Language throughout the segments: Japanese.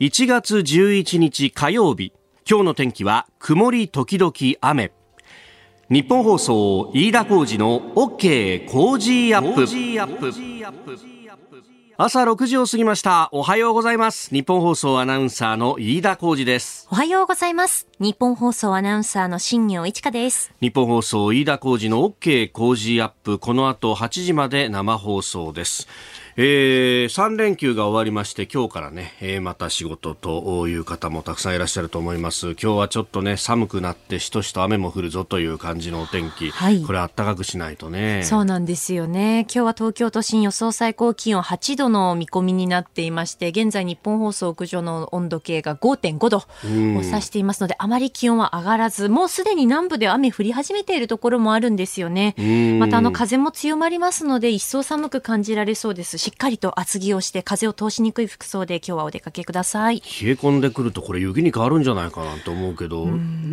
1月11日火曜日。今日の天気は曇り時々雨。日本放送飯田浩二の OK 工事アップ。朝6時を過ぎました。おはようございます。日本放送アナウンサーの飯田浩二です。おはようございます。日本放送アナウンサーの新業一華です。日本放送飯田浩二の OK 工事アップ。この後8時まで生放送ですえー、3連休が終わりまして今日からね、えー、また仕事という方もたくさんいらっしゃると思います。今日はちょっとね寒くなってしとしと雨も降るぞという感じのお天気、はい、これ暖かくしないとね。そうなんですよね。今日は東京都心予想最高気温8度の見込みになっていまして現在日本放送屋上の温度計が5.5度を指していますのであまり気温は上がらずもうすでに南部で雨降り始めているところもあるんですよね。またあの風も強まりますので一層寒く感じられそうですしっかりと厚着をして風を通しにくい服装で今日はお出かけください。冷え込んでくるとこれ雪に変わるんじゃないかなと思うけど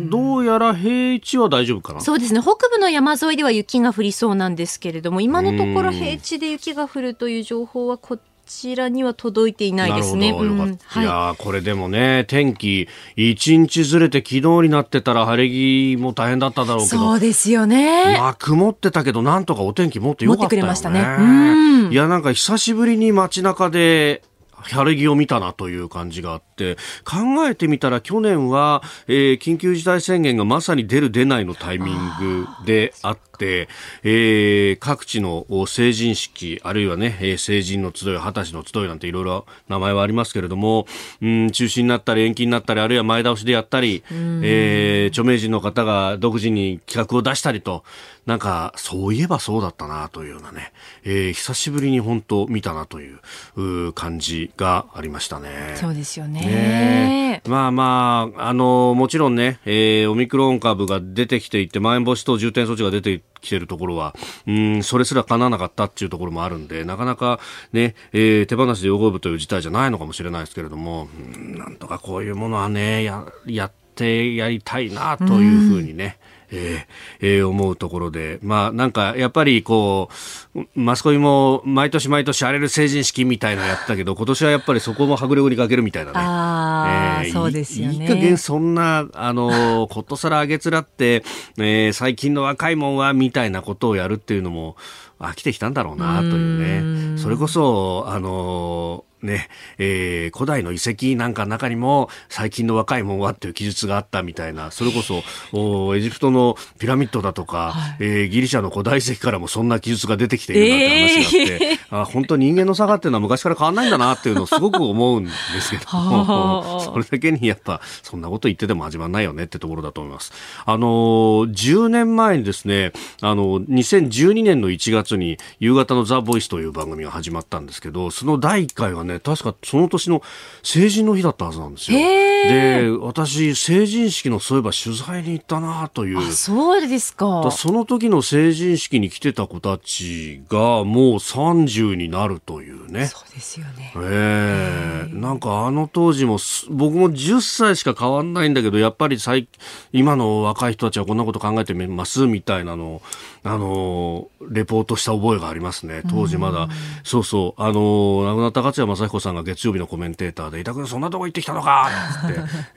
どうやら平地は大丈夫かな？そうですね。北部の山沿いでは雪が降りそうなんですけれども今のところ平地で雪が降るという情報はこちらには届いていないですね。うん、いやこれでもね、天気、一日ずれて昨日になってたら晴れ着も大変だっただろうけど。そうですよね。まあ、曇ってたけど、なんとかお天気もっと良かったよね。持ってくれましたね。いや、なんか久しぶりに街中で、晴れ着を見たなという感じがあって、考えてみたら去年は、えー、緊急事態宣言がまさに出る出ないのタイミングであって、えー、各地の成人式、あるいはね、えー、成人の集い、二十歳の集いなんていろいろ名前はありますけれども、うん、中止になったり延期になったり、あるいは前倒しでやったり、えー、著名人の方が独自に企画を出したりと、なんか、そういえばそうだったなというようなね、えー、久しぶりに本当見たなという感じがありましたね。そうですよね。ねまあまあ、あの、もちろんね、えー、オミクロン株が出てきていて、まん延防止等重点措置が出てきてるところは、うん、それすら叶わなかったっていうところもあるんで、なかなかね、えー、手放しで汚ぶという事態じゃないのかもしれないですけれども、うん、なんとかこういうものはね、や、やってやりたいなというふうにね、うんえーえー、思うところで、まあなんかやっぱりこう、マスコミも毎年毎年荒れる成人式みたいなのやったけど、今年はやっぱりそこもはぐれぐにかけるみたいなね。あえー、そうですよね。いい加減そんな、あの、ことさらあげつらって、えー、最近の若いもんはみたいなことをやるっていうのも、飽きてきたんだろうなというね。それこそ、あのね、えー、古代の遺跡なんかの中にも最近の若いもんはっていう記述があったみたいな、それこそ、おエジプトのピラミッドだとか、はい、えー、ギリシャの古代遺跡からもそんな記述が出てきているなんて話があって、えー、あ本当人間の差がっていうのは昔から変わんないんだなっていうのをすごく思うんですけども、それだけにやっぱそんなこと言ってても始まんないよねってところだと思います。あのー、10年前にですね、あの、2012年の1月に夕方のザ・ボイスという番組が始まったんですけど、その第1回はね、確かその年の成人の日だったはずなんですよ。で、私、成人式のそういえば取材に行ったなという。そうですか。その時の成人式に来てた子たちがもう30になるというね。そうですよね。ええー、なんかあの当時も、僕も10歳しか変わんないんだけど、やっぱり最今の若い人たちはこんなこと考えてますみたいなのを、あの、レポートした覚えがありますね。当時まだ、そうそう、あの、亡くなった勝谷正彦さんが月曜日のコメンテーターで、板倉そんなとこ行ってきたのか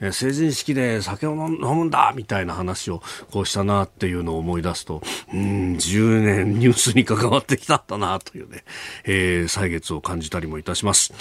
って、成人式で酒を飲むんだみたいな話をこうしたなっていうのを思い出すと、うん、10年ニュースに関わってきたんだなというね、えー、歳月を感じたりもいたします。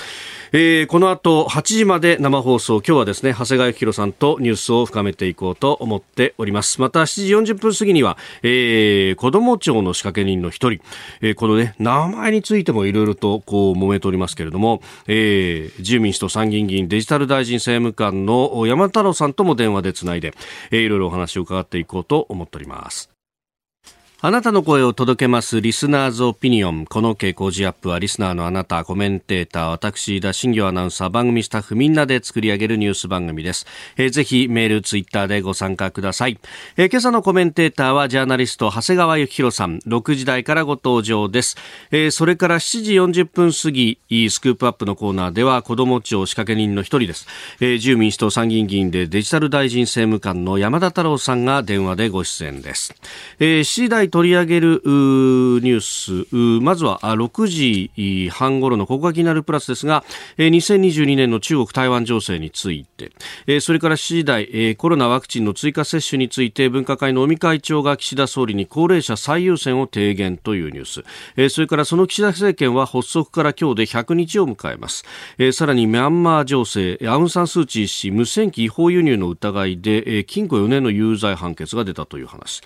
えー、この後8時まで生放送、今日はですね、長谷川幸宏さんとニュースを深めていこうと思っております。また7時40分過ぎには、えー、子供庁の仕掛け人の一人、えー、このね、名前についてもいろいろとこう揉めておりますけれども、えー、自由民主党参議院議員デジタル大臣政務官の山太郎さんとも電話でつないで、いろいろお話を伺っていこうと思っております。あなたの声を届けますリスナーズオピニオン。この傾向時アップはリスナーのあなた、コメンテーター、私、田新業アナウンサー、番組スタッフみんなで作り上げるニュース番組です。えー、ぜひメール、ツイッターでご参加ください。えー、今朝のコメンテーターはジャーナリスト、長谷川幸宏さん。6時台からご登場です。えー、それから7時40分過ぎ、スクープアップのコーナーでは子ども庁仕掛け人の一人です。えー、自由民主党参議院議員でデジタル大臣政務官の山田太郎さんが電話でご出演です。えー、7時台取り上げるニュース、まずは6時半頃のここが気になるプラスですが、2022年の中国台湾情勢について、それから7時台、コロナワクチンの追加接種について分科会の尾身会長が岸田総理に高齢者最優先を提言というニュース、それからその岸田政権は発足から今日で100日を迎えます。さらにミャンマー情勢、アウンサンスーチー氏無線機違法輸入の疑いで、禁錮4年の有罪判決が出たという話。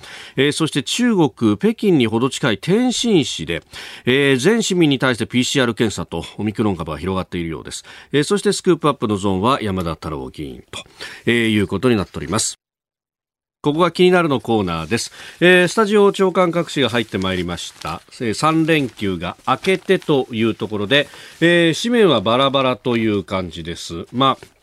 そして中国、北京にほど近い天津市でえ、全市民に対して PCR 検査とオミクロン株が広がっているようですえ。そしてスクープアップのゾーンは山田太郎議員とえ、いうことになっております。ここが気になるのコーナーです。えー、スタジオ長官各紙が入ってまいりました。えー、3連休が明けてというところで、えー、紙面はバラバラという感じです。まあ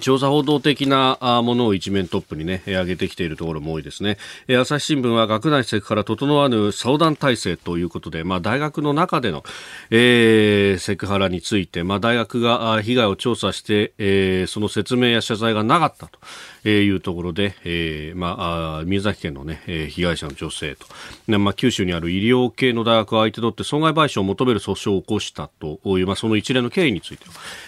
調査報道的なものを一面トップにね、上げてきているところも多いですね。朝日新聞は学内施設から整わぬ相談体制ということで、まあ大学の中での、えー、セクハラについて、まあ大学が被害を調査して、えー、その説明や謝罪がなかったと。えいうところで、えー、まあ、宮崎県のね、え被害者の女性と、ねまあ、九州にある医療系の大学を相手取って損害賠償を求める訴訟を起こしたという、まあ、その一連の経緯について、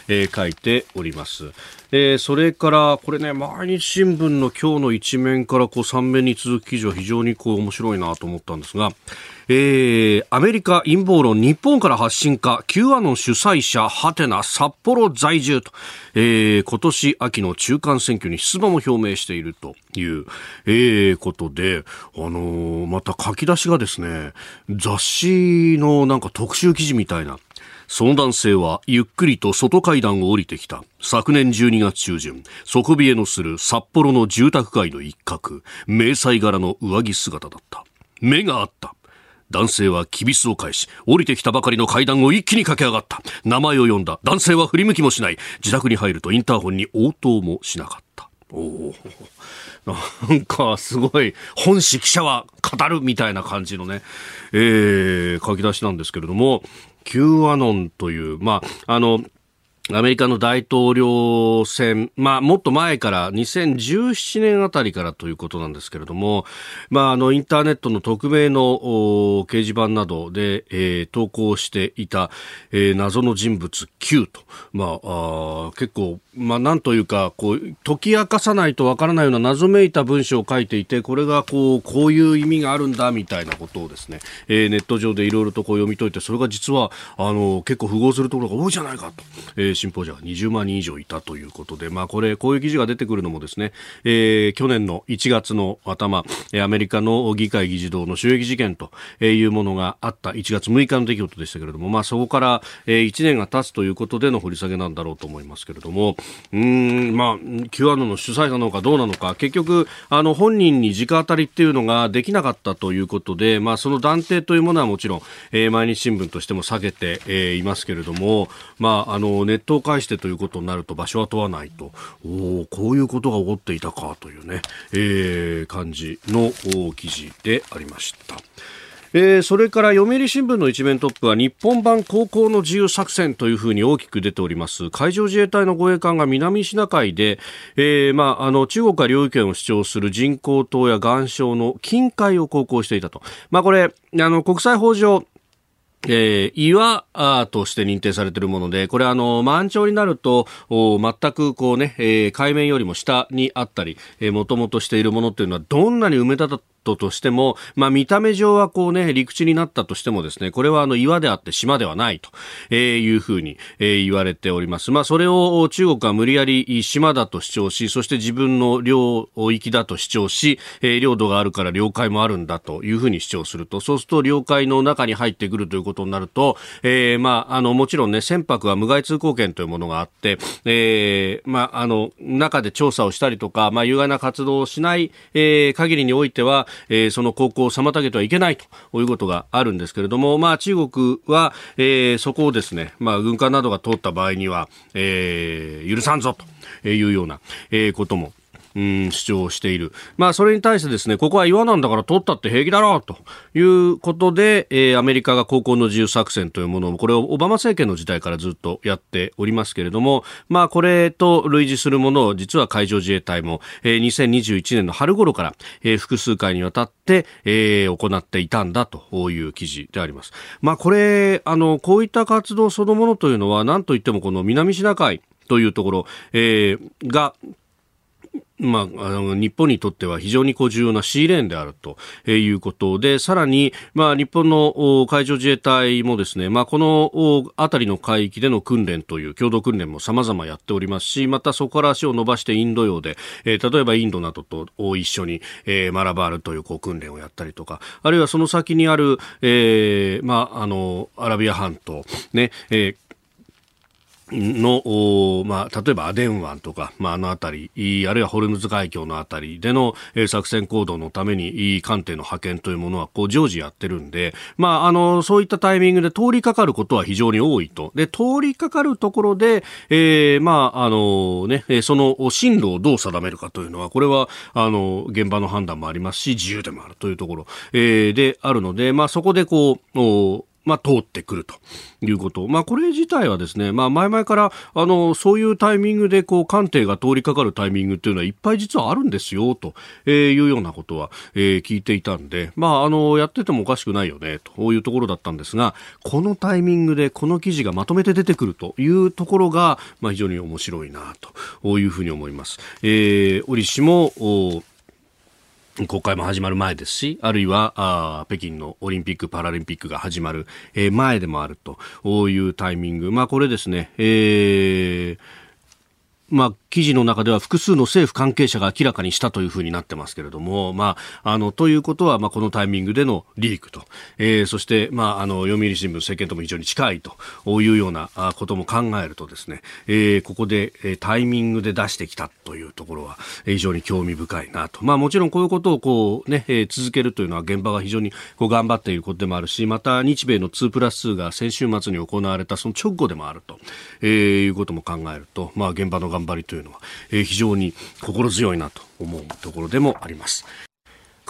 えー、書いております。えー、それから、これね、毎日新聞の今日の一面からこう3面に続く記事は非常にこう面白いなと思ったんですが、えー、アメリカ陰謀論日本から発信か Q アノン主催者ハテナ札幌在住と、えー、今年秋の中間選挙に出馬も表明しているという、えー、ことで、あのー、また書き出しがですね、雑誌のなんか特集記事みたいな、その男性はゆっくりと外階段を降りてきた。昨年12月中旬、底冷えのする札幌の住宅街の一角、迷彩柄の上着姿だった。目があった。男性はキビスを返し、降りてきたばかりの階段を一気に駆け上がった。名前を呼んだ。男性は振り向きもしない。自宅に入るとインターホンに応答もしなかった。おお。なんか、すごい、本誌記者は語るみたいな感じのね、えー、書き出しなんですけれども、Q アノンという、まあ、あの、アメリカの大統領選、まあ、もっと前から2017年あたりからということなんですけれども、まあ、あのインターネットの匿名の掲示板などで、えー、投稿していた、えー、謎の人物 Q と、まあ、あ結構、まあ、なんというかこう解き明かさないとわからないような謎めいた文章を書いていてこれがこうこういう意味があるんだみたいなことをですね、えー、ネット上でいろいろとこう読み解いてそれが実はあの結構符合するところが多いじゃないかと、えー信奉者が20万人以上いたということで、まあ、これ、こういう記事が出てくるのもですね、えー、去年の1月の頭、アメリカの議会議事堂の襲撃事件というものがあった1月6日の出来事でしたけれども、まあ、そこから1年が経つということでの掘り下げなんだろうと思いますけれども、うん、まあ、Q アノの主催なのかどうなのか、結局、あの、本人に直当たりっていうのができなかったということで、まあ、その断定というものはもちろん、えー、毎日新聞としても下げて、えー、いますけれども、まあ、あの、ネットを介してということになると場所は問わないと、おこういうことが起こっていたかというね、えー、感じの記事でありました。えー、それから読売新聞の一面トップは日本版高校の自由作戦というふうに大きく出ております。海上自衛隊の護衛艦が南シナ海で、えーまあ、あの中国が領有権を主張する人工島や岩礁の近海を航行していたと、まあ、これあの国際法上えー、岩として認定されているもので、これあの、満潮になると、全くこうね、えー、海面よりも下にあったり、えー、もともとしているものっていうのは、どんなに埋め立たてトとしても、まあ、見た目上はこうね、陸地になったとしてもですね、これはあの岩であって島ではないと、えいうふうに、えー、言われております。まあ、それを中国は無理やり島だと主張し、そして自分の領域だと主張し、えー、領土があるから領海もあるんだというふうに主張すると、そうすると領海の中に入ってくるということになると、えー、まあ、あの、もちろんね、船舶は無害通行権というものがあって、えー、まあ、あの、中で調査をしたりとか、まあ、有害な活動をしない、えー、限りにおいては、えー、その航行を妨げてはいけないということがあるんですけれども、まあ、中国は、えー、そこをですね、まあ、軍艦などが通った場合には、えー、許さんぞというような、え、こともうん、主張している。まあ、それに対してですね、ここは岩なんだから取ったって平気だろうということで、えー、アメリカが航行の自由作戦というものを、これをオバマ政権の時代からずっとやっておりますけれども、まあ、これと類似するものを、実は海上自衛隊も、えー、2021年の春頃から、えー、複数回にわたって、えー、行っていたんだという記事であります。まあ、これ、あの、こういった活動そのものというのは、何といってもこの南シナ海というところ、えー、が、まあ、あの日本にとっては非常にこう重要なシーレーンであるということで、さらに、まあ、日本の海上自衛隊もですね、まあ、この辺りの海域での訓練という共同訓練も様々やっておりますし、またそこから足を伸ばしてインド洋で、えー、例えばインドなどと一緒に、えー、マラバールというこう訓練をやったりとか、あるいはその先にある、えー、まあ、あの、アラビア半島、ね、えーの、まあ、例えばアデン湾とか、まあ、あの辺り、あるいはホルムズ海峡の辺りでの、え、作戦行動のために、艦艇の派遣というものは、こう、常時やってるんで、まあ、あの、そういったタイミングで通りかかることは非常に多いと。で、通りかかるところで、えー、まあ、あのね、その進路をどう定めるかというのは、これは、あの、現場の判断もありますし、自由でもあるというところ、えー、であるので、まあ、そこでこう、まあ、通ってくるということ。まあ、これ自体はですね、まあ、前々から、あの、そういうタイミングで、こう、艦艇が通りかかるタイミングっていうのは、いっぱい実はあるんですよ、というようなことは、えー、聞いていたんで、まあ、あの、やっててもおかしくないよね、というところだったんですが、このタイミングで、この記事がまとめて出てくるというところが、まあ、非常に面白いな、というふうに思います。えー、折しも、国会も始まる前ですし、あるいはあ北京のオリンピック・パラリンピックが始まる、えー、前でもあるというタイミング、まあ、これですね、えーまあ、記事の中では複数の政府関係者が明らかにしたというふうになってますけれども、まあ、あの、ということは、まあ、このタイミングでのリークと、えー、そして、まあ、あの、読売新聞、政権とも非常に近いというようなことも考えるとですね、えー、ここで、えー、タイミングで出してきたというところは、非常に興味深いなと。まあ、もちろんこういうことをこうね、えー、続けるというのは現場が非常にこう頑張っていることでもあるし、また日米の2プラス2が先週末に行われたその直後でもあると、えー、いうことも考えると、まあ、現場の頑張りというのは、えー、非常に心強いなと思うところでもあります。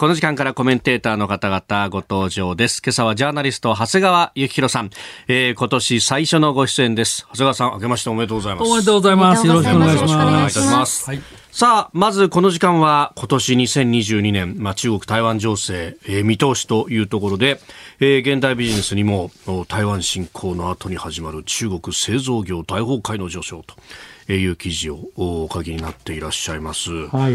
この時間からコメンテーターの方々ご登場です。今朝はジャーナリスト、長谷川幸宏さん。えー、今年最初のご出演です。長谷川さん、明けましておめでとうございます。おめでとうございます。よろしくお願いします。よろしくお願いいたします。はい、さあ、まずこの時間は今年2022年、まあ、中国台湾情勢、えー、見通しというところで、えー、現代ビジネスにも台湾侵攻の後に始まる中国製造業大崩壊の上昇という記事をお書きになっていらっしゃいます。はい。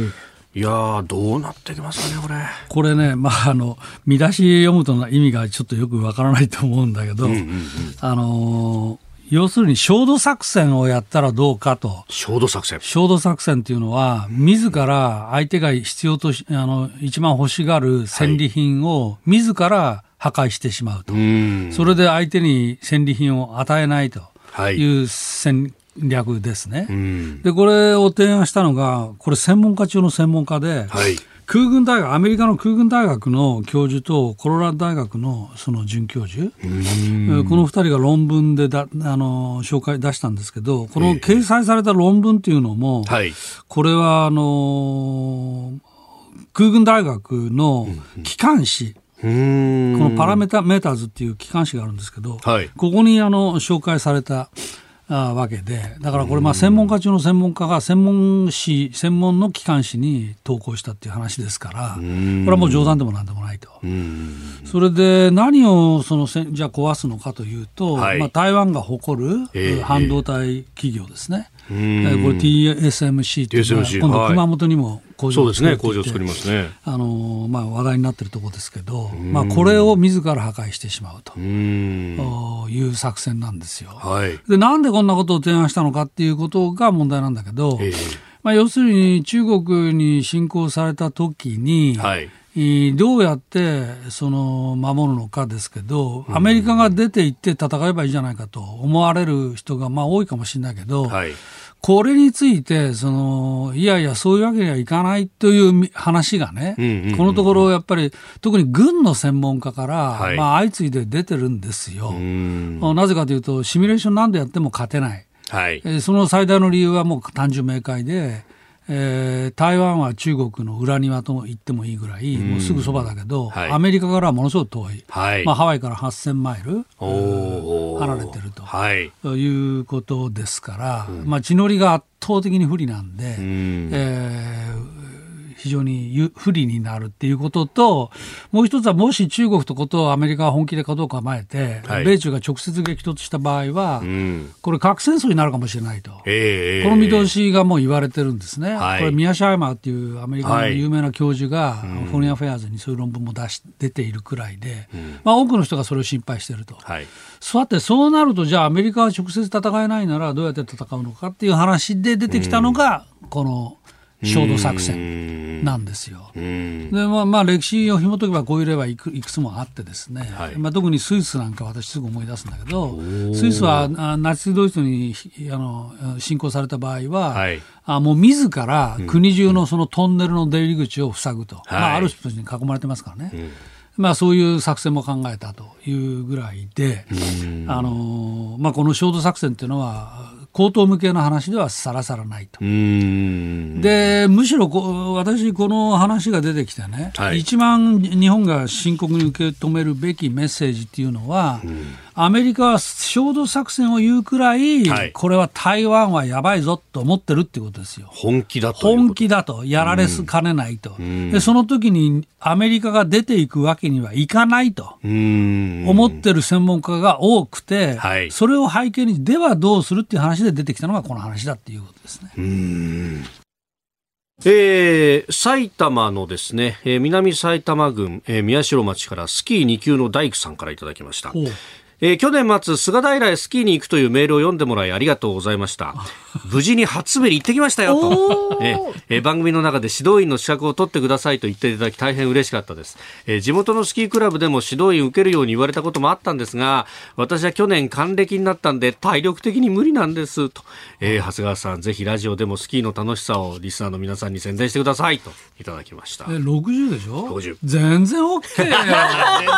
いやどうなってきますかね、これ。これね、まあ、あの、見出し読むと意味がちょっとよくわからないと思うんだけど、うんうんうん、あの要するに焦土作戦をやったらどうかと。焦土作戦焦土作戦っていうのは、自ら相手が必要とし、あの、一番欲しがる戦利品を自ら破壊してしまうと。はい、それで相手に戦利品を与えないという戦略ですね。で、これを提案したのが、これ専門家中の専門家で、はい。空軍大学、アメリカの空軍大学の教授とコロラド大学のその准教授、この2人が論文でだあの紹介出したんですけど、この掲載された論文っていうのも、えー、これはあの空軍大学の機関誌、このパラメーターズっていう機関誌があるんですけど、はい、ここにあの紹介されたあわけで、だからこれ、専門家中の専門家が専門誌、専門の機関誌に投稿したっていう話ですから、これはもう冗談でもなんでもないと。それで何をそのじゃあ壊すのかというと、はい、まあ、台湾が誇る半導体企業ですね。これ TSMC というのは今度熊本にも工場を作ね、工場作りますね。あのまあ話題になっているところですけど、まあこれを自ら破壊してしまうと。いう作戦なんですよ。はい、でなんでこんなことを提案したのかっていうことが問題なんだけど、えー、まあ要するに中国に侵攻された時に。はい。どうやってその守るのかですけど、アメリカが出て行って戦えばいいじゃないかと思われる人がまあ多いかもしれないけど、はい、これについてその、いやいや、そういうわけにはいかないという話がね、このところ、やっぱり特に軍の専門家から、はい、まあ、相次いで出てるんですよ。なぜかというと、シミュレーション何度やっても勝てない。はい、その最大の理由はもう単純明快で、えー、台湾は中国の裏庭と言ってもいいぐらい、もうすぐそばだけど、はい、アメリカからはものすごく遠い、はい、まあ、ハワイから8000マイル離れてると、はい、いうことですから、うん、まあ、地のりが圧倒的に不利なんで、うん、えー非常に不利になるっていうことと、もう一つは、もし中国とことをアメリカが本気でかどうか構えて、はい、米中が直接激突した場合は、うん、これ、核戦争になるかもしれないと、えー、この見通しがもう言われてるんですね、はい、これ、ミア・シャイマーっていうアメリカの有名な教授が、はい、フォリンアフェアーズにそういう論文も出し出ているくらいで、うん、まあ、多くの人がそれを心配していると。はい。さて、そうなると、じゃあ、アメリカは直接戦えないなら、どうやって戦うのかっていう話で出てきたのが、この焦土作戦なんですよ。でまあ、まあ、歴史を紐解けばこういう例はいくいくつもあってですね、はい、まあ、特にスイスなんか私すぐ思い出すんだけどスイスはナチスドイツにあの侵攻された場合は、はい、あもう自ら国中のそのトンネルの出入り口を塞ぐと、まあ、ある人に囲まれてますからね。うん。まあ、そういう作戦も考えたというぐらいで、あのまあ、この焦土作戦っていうのは、口頭向けの話ではさらさらないと。で、むしろこ私、この話が出てきてね、はい、一番日本が深刻に受け止めるべきメッセージっていうのは、アメリカは焦土作戦を言うくらい、はい、これは台湾はやばいぞと思ってるってことですよ。本気だと本気だと、やられすかねないと、で、その時にアメリカが出ていくわけにはいかないと。思ってる専門家が多くて、はい、それを背景に、ではどうするっていう話で出てきたのがこの話だっていうことですね。えー、埼玉のですね、えー、南埼玉郡、えー、宮代町からスキー2級の大工さんからいただきました。えー、去年末、菅平へスキーに行くというメールを読んでもらいありがとうございました。無事に初滑り行ってきましたよと、えー、番組の中で指導員の資格を取ってくださいと言っていただき大変嬉しかったです、えー、地元のスキークラブでも指導員受けるように言われたこともあったんですが、私は去年還暦になったんで体力的に無理なんですと、えー、長谷川さん、ぜひラジオでもスキーの楽しさをリスナーの皆さんに宣伝してくださいといただきました。え、60でしょ ?60。全然 OK よ。全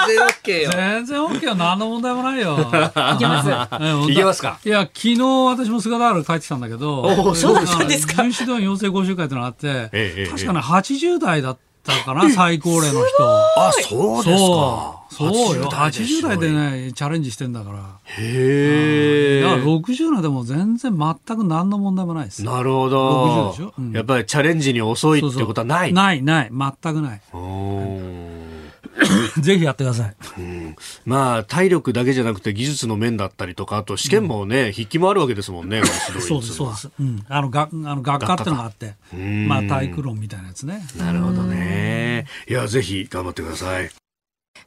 然 OK よ。全然 OK よ。何の問題もないよ。いけます。いけますか？いや、昨日私も菅原帰ってきたんだけど、おそうだったんですか？巡視団養成講習会ってのがあって、ええ、確かね、80代だったかな、最高齢の人。あ、そうですか。そうよ。80代でね、チャレンジしてんだから。へえ。だから60代でも全然全く何の問題もないです。なるほど。60でしょ、うん、やっぱりチャレンジに遅いってことはない？ない、ない。全くない。ぜひやってください、うん、まあ体力だけじゃなくて技術の面だったりとかあと試験もね、うん、筆記もあるわけですもんね そうですそうです、うん、あのがあの学科ってのがあってまあ体育論みたいなやつね。なるほどね。いやぜひ頑張ってください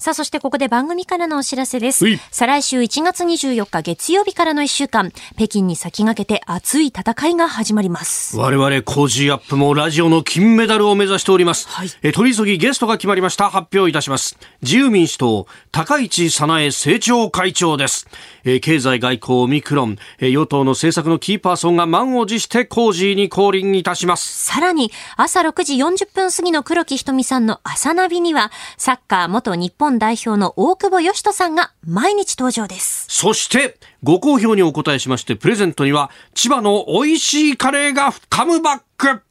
さあ、そしてここで番組からのお知らせです。再来週1月24日月曜日からの1週間、北京に先駆けて熱い戦いが始まります。我々、コージーアップもラジオの金メダルを目指しております。はい、え取り急ぎゲストが決まりました。発表いたします。自由民主党、高市早苗政調会長です。え経済外交オミクロン、え与党の政策のキーパーソンが満を持してコージーに降臨いたします。さらに、朝6時40分過ぎの黒木ひとみさんの朝ナビには、サッカー元日本代表の大久保嘉人さんが毎日登場です。そして、ご好評にお答えしまして、プレゼントには、千葉の美味しいカレーがカムバック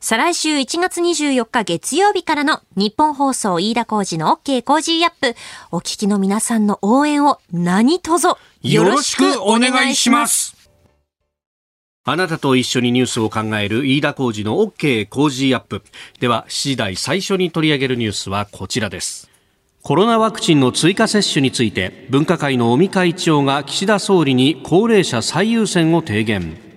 再来週1月24日月曜日からの日本放送飯田工事の OK 工事アップ。お聞きの皆さんの応援を何卒よろしくお願いします。あなたと一緒にニュースを考える飯田工事の OK 工事アップ。では、7時台最初に取り上げるニュースはこちらです。コロナワクチンの追加接種について、分科会の尾身会長が岸田総理に高齢者最優先を提言。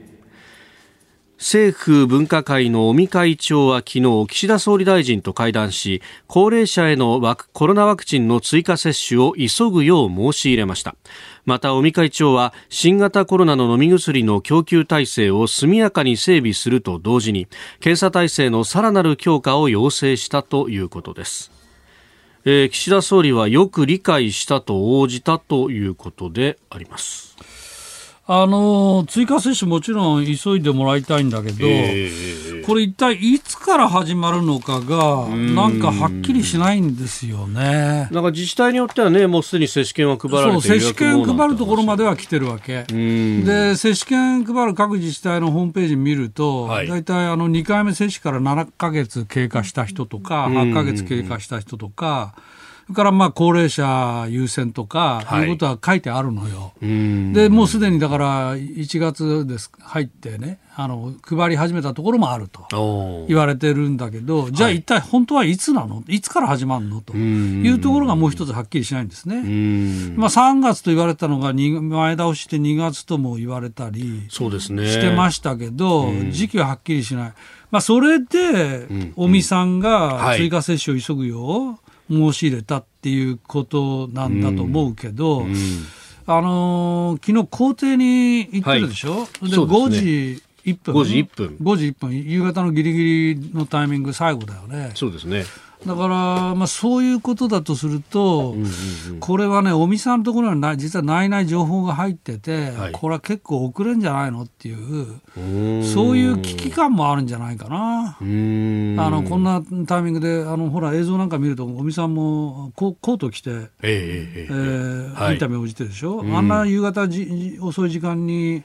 政府分科会の尾身会長は昨日岸田総理大臣と会談し高齢者へのコロナワクチンの追加接種を急ぐよう申し入れましたまた尾身会長は新型コロナの飲み薬の供給体制を速やかに整備すると同時に検査体制のさらなる強化を要請したということですえー、岸田総理はよく理解したと応じたということであります。あの追加接種もちろん急いでもらいたいんだけど、えー、これ一体いつから始まるのかが、なんかはっきりしないんですよね。なんか自治体によってはね、もうすでに接種券は配られてそう、接種券配るところまでは来てるわけ。で、接種券配る各自治体のホームページ見ると、はい、大体あの2回目接種から7か月経過した人とか、8か月経過した人とか、それからまあ高齢者優先とか、い。うことは書いてあるのよ。で、もうすでにだから1月です入ってね、あの配り始めたところもあると言われてるんだけど、じゃあ一体本当はいつなの、い、つから始まるの？というところがもう一つはっきりしないんですね。まあ、3月と言われたのが前倒して2月とも言われたりしてましたけど、時期ははっきりしない。まあ、それで、尾身さんが追加接種を急ぐよ。う申し入れたっていうことなんだと思うけど、あのー、昨日校庭に行ってるでしょ、はい、で、5時1分。5時1分。5時1分。夕方のギリギリのタイミング最後だよね。そうですね。だから、まあ、そういうことだとすると、うんうんうん、これはね、尾身さんのところには実はないない情報が入ってて、はい、これは結構遅れんじゃないのっていう、そういう危機感もあるんじゃないかな。あのこんなタイミングで、あのほら、映像なんか見ると、尾身さんもココート着て、えー、えーはい、インタビュー応じてるでしょ、あんな夕方じ遅い時間に、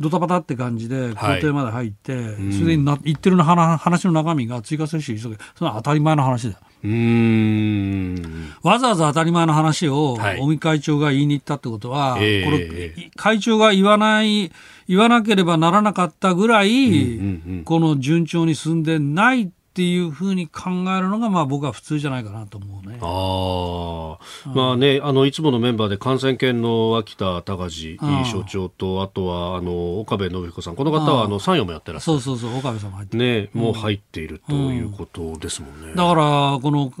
ドタバタって感じで校庭まで入って、はい、それでな言ってるの話の中身が追加接種急げそれは当たり前の話だうん。わざわざ当たり前の話を尾身会長が言いに行ったってことは、はい、これ会長が言わない言わなければならなかったぐらい、うんうんうん、この順調に進んでないっていうふうに考えるのが、まあ、僕は普通じゃないかなと思うね。ああ、うん、まあね、あのいつものメンバーで感染研の脇田隆所長と、あとはあの岡部信彦さん、この方はあの参与もやってらっしゃる。そうそうそう、岡部さんも入ってる。ね、もう入っているということですもんね。うん、だからこの、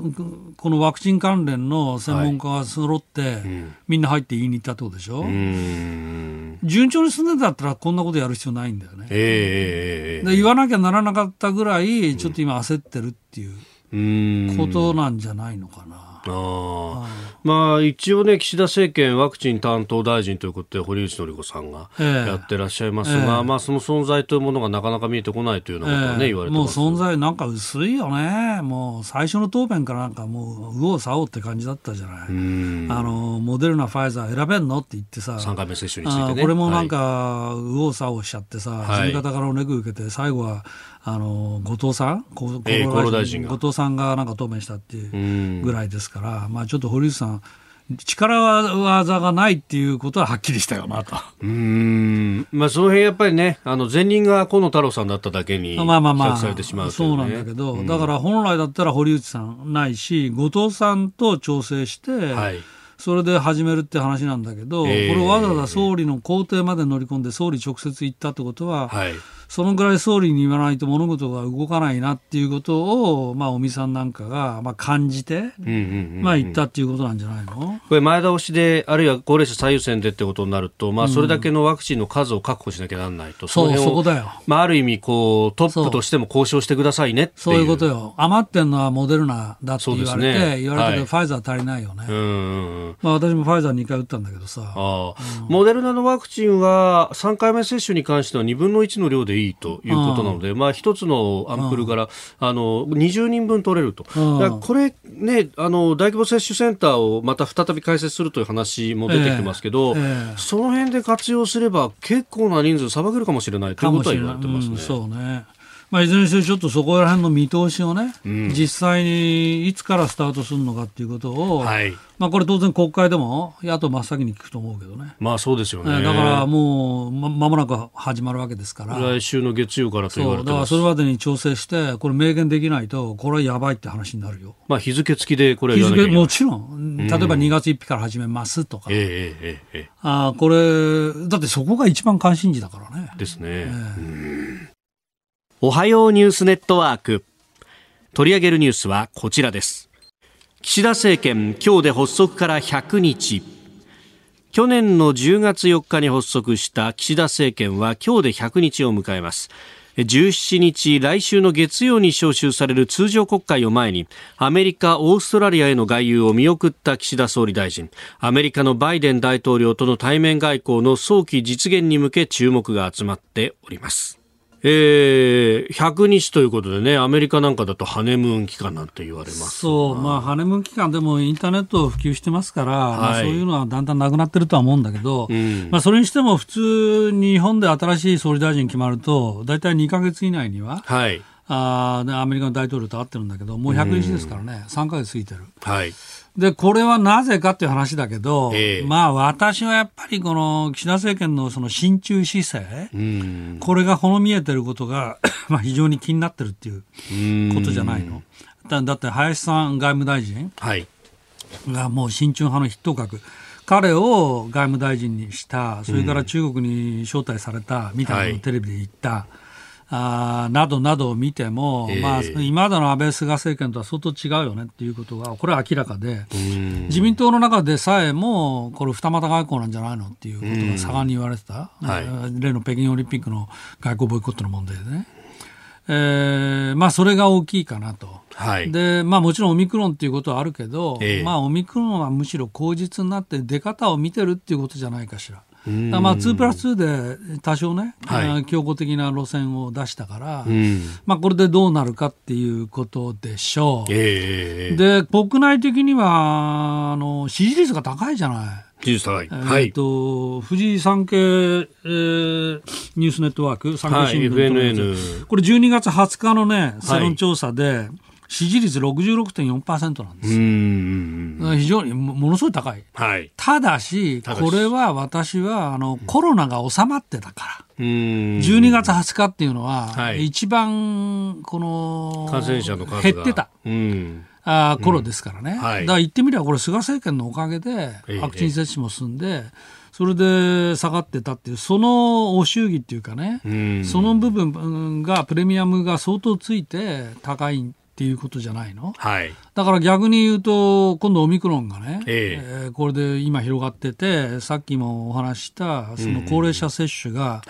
このワクチン関連の専門家が揃って、はいうん、みんな入って言いに行ったってことでしょ？うん、順調に進んでたったら、こんなことやる必要ないんだよね。えー、で言わなきゃならなかったぐらい、ちょっと今、焦ってるっていうことなんじゃないのかな。あまあ、一応ね、岸田政権ワクチン担当大臣ということで、堀内詔子さんがやってらっしゃいますが、えー、まあ、その存在というものがなかなか見えてこないというようなことはね、えー、言われてもう存在なんか薄いよね。もう最初の答弁からなんかもう、右往左往って感じだったじゃない。あの、モデルナ、ファイザー選べんのって言ってさ、3回目接種について、ね、これもなんか、右往左往しちゃってさ、はい、方からおねぐ受けて、最後は、あの後藤さん、厚労大臣。後藤さんがなんか答弁したっていうぐらいですから、まあ、ちょっと堀内さん、力技がないっていうことははっきりしたよなと。うん。まあその辺やっぱりね、あの前任が河野太郎さんだっただけに、まあまあまあ、されてしまう、ね、そうなんだけど、うん、だから本来だったら堀内さんないし、後藤さんと調整して、はい、それで始めるって話なんだけど、えー、これわざわざ総理の公邸まで乗り込んで総理直接行ったってことは、はいそのぐらい総理に言わないと物事が動かないなっていうことを、まあ、尾身さんなんかが、まあ、感じて、まあ、言ったっていうことなんじゃないの？これ、前倒しで、あるいは高齢者最優先でってことになると、まあ、それだけのワクチンの数を確保しなきゃならないと、うん、そう、そこだよ。まあ、ある意味、こう、トップとしても交渉してくださいねそういうことよ。余ってんのはモデルナだって言われて、ね、言われて、はい、ファイザー足りないよね。うん、まあ、私もファイザー2回打ったんだけどさ。あうん、モデルナのワクチンは、3回目接種に関しては2分の1の量でいいということなので、まあ、一つのアンプルから、あの20人分取れると、これね、あの大規模接種センターをまた再び開設するという話も出てきてますけど、えーえ。ー、その辺で活用すれば、結構な人数、さばけるかもしれないということは言われてますね。そうねまあ、いずれにせよちょっとそこら辺の見通しをね、うん、実際にいつからスタートするのかっていうことを、はい、まあ、これ当然国会でも野党真っ先に聞くと思うけどね。まあそうですよね。だからもうままもなく始まるわけですから。来週の月曜からと言われてだからそれまでに調整して、これ明言できないと、これはやばいって話になるよ。まあ日付付きでこれは日付もちろん、例えば2月1日から始めますとか。ええええええ。あこれ、だってそこが一番関心事だからね。ですね。えーおはようニュースネットワーク。取り上げるニュースはこちらです。岸田政権今日で発足から100日。去年の10月4日に発足した岸田政権は今日で100日を迎えます。17日来週の月曜に召集される通常国会を前にアメリカ、オーストラリアへの外遊を見送った岸田総理大臣。アメリカのバイデン大統領との対面外交の早期実現に向け注目が集まっております。えで、100日ということでね、アメリカなんかだとハネムーン期間なんて言われますそう、まあ、ハネムーン期間でもインターネット普及してますから、はい、まあ、そういうのはだんだんなくなってるとは思うんだけど、うん、まあ、それにしても普通、日本で新しい総理大臣決まると、大体2か月以内には、はい、あアメリカの大統領と会ってるんだけど、もう100日ですからね、うん、3か月過ぎてる。はいで、これはなぜかっていう話だけど、えー、まあ私はやっぱりこの岸田政権のその親中姿勢、これがほの見えてることが まあ非常に気になってるっていうことじゃないの。だだって林さん外務大臣がもう親中派の筆頭格。彼を外務大臣にした、それから中国に招待されたみたいなのをテレビで言った。はいあなどなどを見ても、えー、まあ、今までの安倍、菅政権とは相当違うよねっていうことが、これは明らかで、自民党の中でさえも、これ、二股外交なんじゃないのっていうことが盛んに言われてた、はい、例の北京オリンピックの外交ボイコットの問題でね。えー、まあ、それが大きいかなと。はい、で、まあ、もちろんオミクロンっていうことはあるけど、えー、まあ、オミクロンはむしろ口実になって出方を見てるっていうことじゃないかしら。まあ、2プラス2で多少ね、はい、強固的な路線を出したから、まあ、これでどうなるかっていうことでしょう。えー、で、国内的にはあの支持率が高いじゃない。支持率高い。はい。えっと、富士産経、えー、ニュースネットワーク、産経新聞、はい。これ12月20日のね、世論調査で、はい支持率66.4%なんです。よ。非常にものすごい高い。はい、ただし、これは私はあのコロナが収まってたから。12月20日っていうのは、はい、一番この感染者の数減ってた。あ頃ですからね、はい、だから言ってみればこれ菅政権のおかげでワクチン接種も進んで、ええ、それで下がってたっていうそのお祝儀っていうかね、その部分がプレミアムが相当ついて高いっていうことじゃないの、はい、だから逆に言うと、今度オミクロンがね、ええ。ー、これで今広がってて、さっきもお話したその高齢者接種が、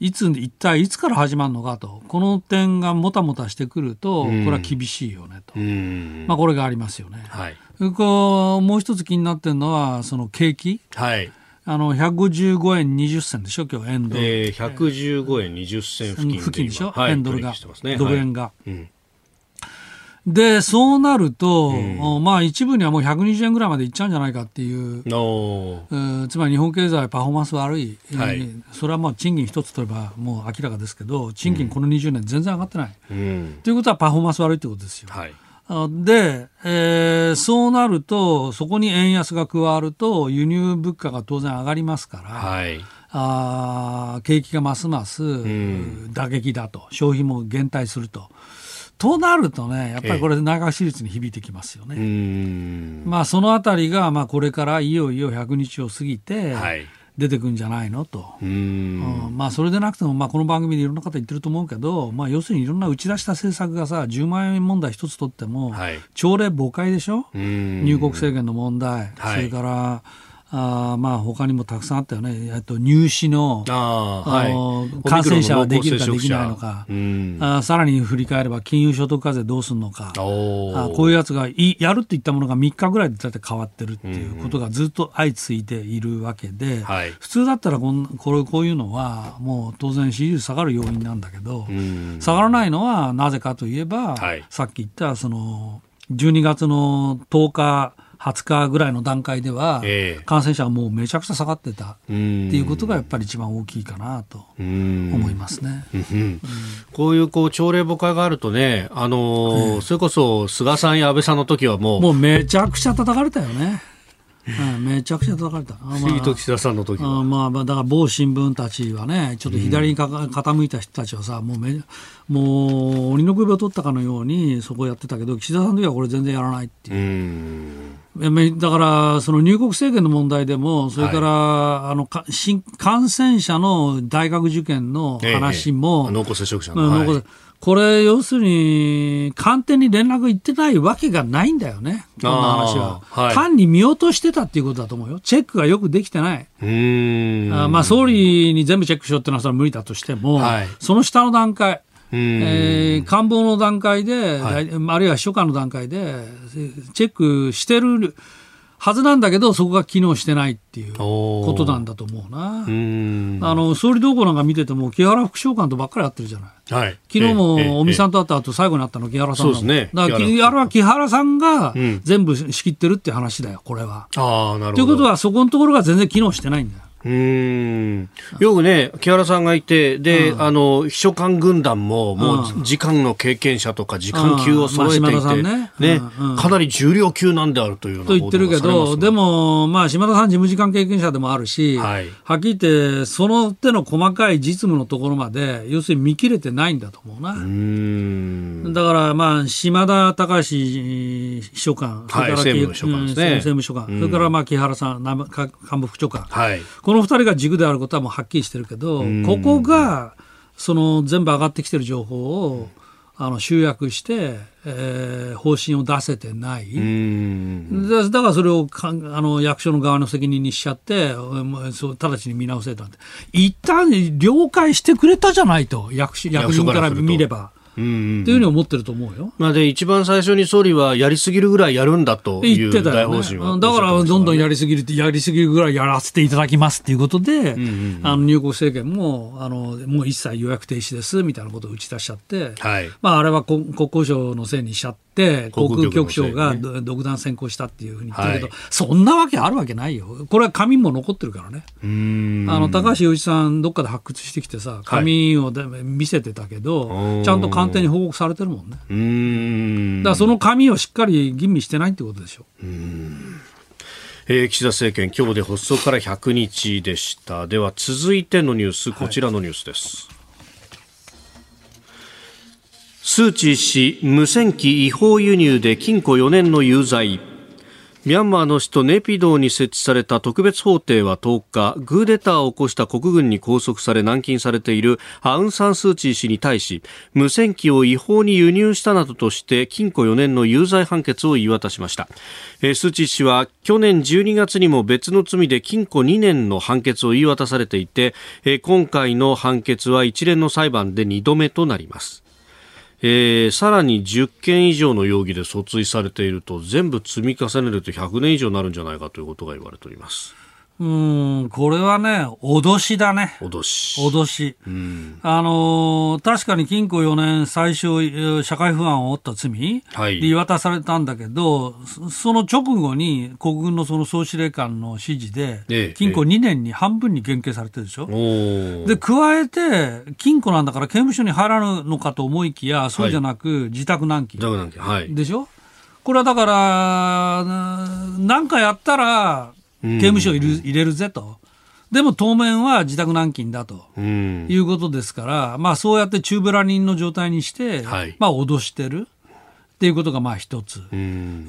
い。つ、一体いつから始まるのかと、この点がもたもたしてくると、これは厳しいよねと、まあ、これがありますよね。はい、こうもう一つ気になってるのは、その景気。はい。あの155円20銭でしょ、今日円ドル。えー、115円20銭付近付近でしょ、はい、円ドルが、ね、ドル円が。はい。うんで、そうなると、うん、まあ一部にはもう120円ぐらいまでいっちゃうんじゃないかっていう、うつまり日本経済パフォーマンス悪い、はい、それはまあ賃金一つ取ればもう明らかですけど、賃金この20年全然上がってない。と、うん、いうことはパフォーマンス悪いってことですよ。はい。で、えー、そうなると、そこに円安が加わると、輸入物価が当然上がりますから、はい、あ景気がますます打撃だと、消費も減退すると。となるとね、やっぱりこれ、内閣支持率に響いてきますよね。ええ、まあ、そのあたりが、まあ、これからいよいよ100日を過ぎて、出てくんじゃないのと、うん、まあ、それでなくても、まあ、この番組でいろんな方言ってると思うけど、まあ、要するにいろんな打ち出した政策がさ、10万円問題一つ取っても、はい、朝礼誤解でしょ、入国制限の問題、はい、それからあまあ他にもたくさんあったよね、えっと、入試のあ、はい、感染者はできるかできないのか、あさらに振り返れば金融所得課税どうするのか、あこういうやつがいやるって言ったものが3日ぐらいでだって変わってるっていうことがずっと相次いでいるわけで、はい、普通だったらこんこれこういうのはもう当然支持率下がる要因なんだけど、下がらないのはなぜかといえば、はい、さっき言ったその12月の10日20日ぐらいの段階では、感染者がもうめちゃくちゃ下がってた。っていうことがやっぱり一番大きいかなと思いますね。こういうこう朝礼誤解があるとね、あのー、それこそ菅さんや安倍さんの時はもう、もうめちゃくちゃ叩かれたよね。うん、めちゃくちゃ叩かれた。まあ、岸田さんの時は。まあ、だから某新聞たちはね、ちょっと左にか、うん、傾いた人たちはさ、もうめ、もう、鬼の首を取ったかのように、そこをやってたけど、岸田さんの時はこれ全然やらないっていう。うだから、その入国制限の問題でも、それから、はい、あのか新感染者の大学受験の話も、ええ、濃厚接触者の、はい、これ、要するに、官邸に連絡行ってないわけがないんだよね、この話は、はい、単に見落としてたっていうことだと思うよ、チェックがよくできてない。うん。あまあ、総理に全部チェックしようっていうのはそれは無理だとしても、はい、その下の段階、えー、官房の段階で、はい、あるいは秘書官の段階で、チェックしてるはずなんだけど、そこが機能してないっていうことなんだと思うな。あの総理動向なんか見てても、木原副長官とばっかり会ってるじゃない。はい、昨日も尾身さんと会った後、最後に会ったの木原さんそうですね。だから木原は木原さんが全部仕切ってるって話だよ、これは。ああ、なるほど。ということは、そこのところが全然機能してないんだよ。うん。よくね、木原さんがいて、で、うん、あの、秘書官軍団も、もう、時間の経験者とか、時間級を揃えていて、うんまあ、ね、ねうん、かなり重量級なんであるというようなと言ってるけど、でも、まあ、島田さん、事務次官経験者でもあるし、はい、はっきり言って、その手の細かい実務のところまで、要するに見切れてないんだと思うな。うだから、まあ、島田隆秘書官、それから、はい、政務秘書官ですね。政務秘書官、それから、まあ、木原さん、幹部副長官。はいこの2人が軸であることはもうはっきりしてるけど、ここがその全部上がってきてる情報をあの集約して、えー、方針を出せてない、だからそれをかあの役所の側の責任にしちゃって、そう直ちに見直せたんで、一旦了解してくれたじゃないと、役役人から見れば。っていうふうに思ってると思うよ。まあ、で一番最初に総理はやりすぎるぐらいやるんだという大方針は、ね、だからどんどんやりすぎるってやりすぎるぐらいやらせていただきますっていうことで、うんうん、あの入国制限もあのもう一切予約停止ですみたいなことを打ち出しちゃって、はい、まあ、あれは国交省のせいにしちゃって。航空局長が独断専行したっていうふうに言ってるけど、はい、そんなわけあるわけないよ、これは紙も残ってるからね、あの高橋洋一さん、どっかで発掘してきてさ、紙を見せてたけど、はい、ちゃんと官邸に報告されてるもんね。だからその紙をしっかり吟味してないってことでしょ。うえー、岸田政権、今日で発足から100日でした。では続いてのニュース、こちらのニュースです。はいスー・チー氏無線機違法輸入で禁錮4年の有罪ミャンマーの首都ネピドーに設置された特別法廷は10日、グーデターを起こした国軍に拘束され軟禁されているアウン・サン・スー・チー氏に対し、無線機を違法に輸入したなどとして禁錮4年の有罪判決を言い渡しました。スー・チー氏は去年12月にも別の罪で禁錮2年の判決を言い渡されていて、今回の判決は一連の裁判で2度目となります。えー、さらに10件以上の容疑で訴追されていると全部積み重ねると100年以上になるんじゃないかということが言われております。うん、これはね、脅しだね。脅し。脅し。あのー、確かに禁錮4年、最初、社会不安を負った罪で言い渡されたんだけど、はい、その直後に国軍のその総司令官の指示で、禁錮2年に半分に減刑されてるでしょ。ええ、で、加えて、禁錮なんだから刑務所に入らぬのかと思いきや、そうじゃなく、自宅軟禁。自宅軟禁。はい。でしょこれはだから、なんかやったら、刑務所入れるぜと。でも当面は自宅軟禁だと。いうことですから、まあそうやって中ブラ人の状態にして、はい、まあ脅してる。っていうことがまあ一つ。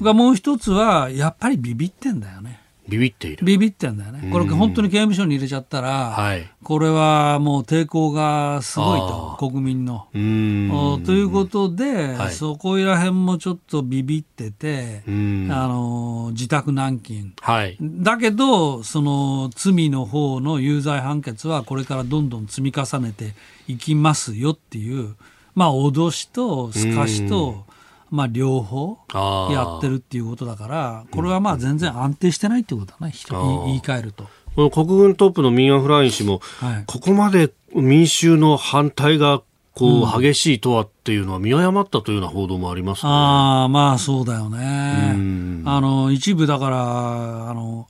がもう一つは、やっぱりビビってんだよね。ビビっている。ビビってんだよね、これ、本当に刑務所に入れちゃったら、はい、これはもう抵抗がすごいと、国民の。ということで、はい、そこら辺もちょっとビビってて、あの自宅軟禁、はい、だけど、その罪の方の有罪判決は、これからどんどん積み重ねていきますよっていう、まあ、脅しとすかしと、まあ、両方やってるっていうことだから、これはまあ全然安定してないってことだね、言い換えると。この国軍トップのミン・アフライン氏も、はい、ここまで民衆の反対がこう激しいとはっていうのは見誤ったというような報道もあります、ね、ああ、まあそうだよね。あの一部だからあの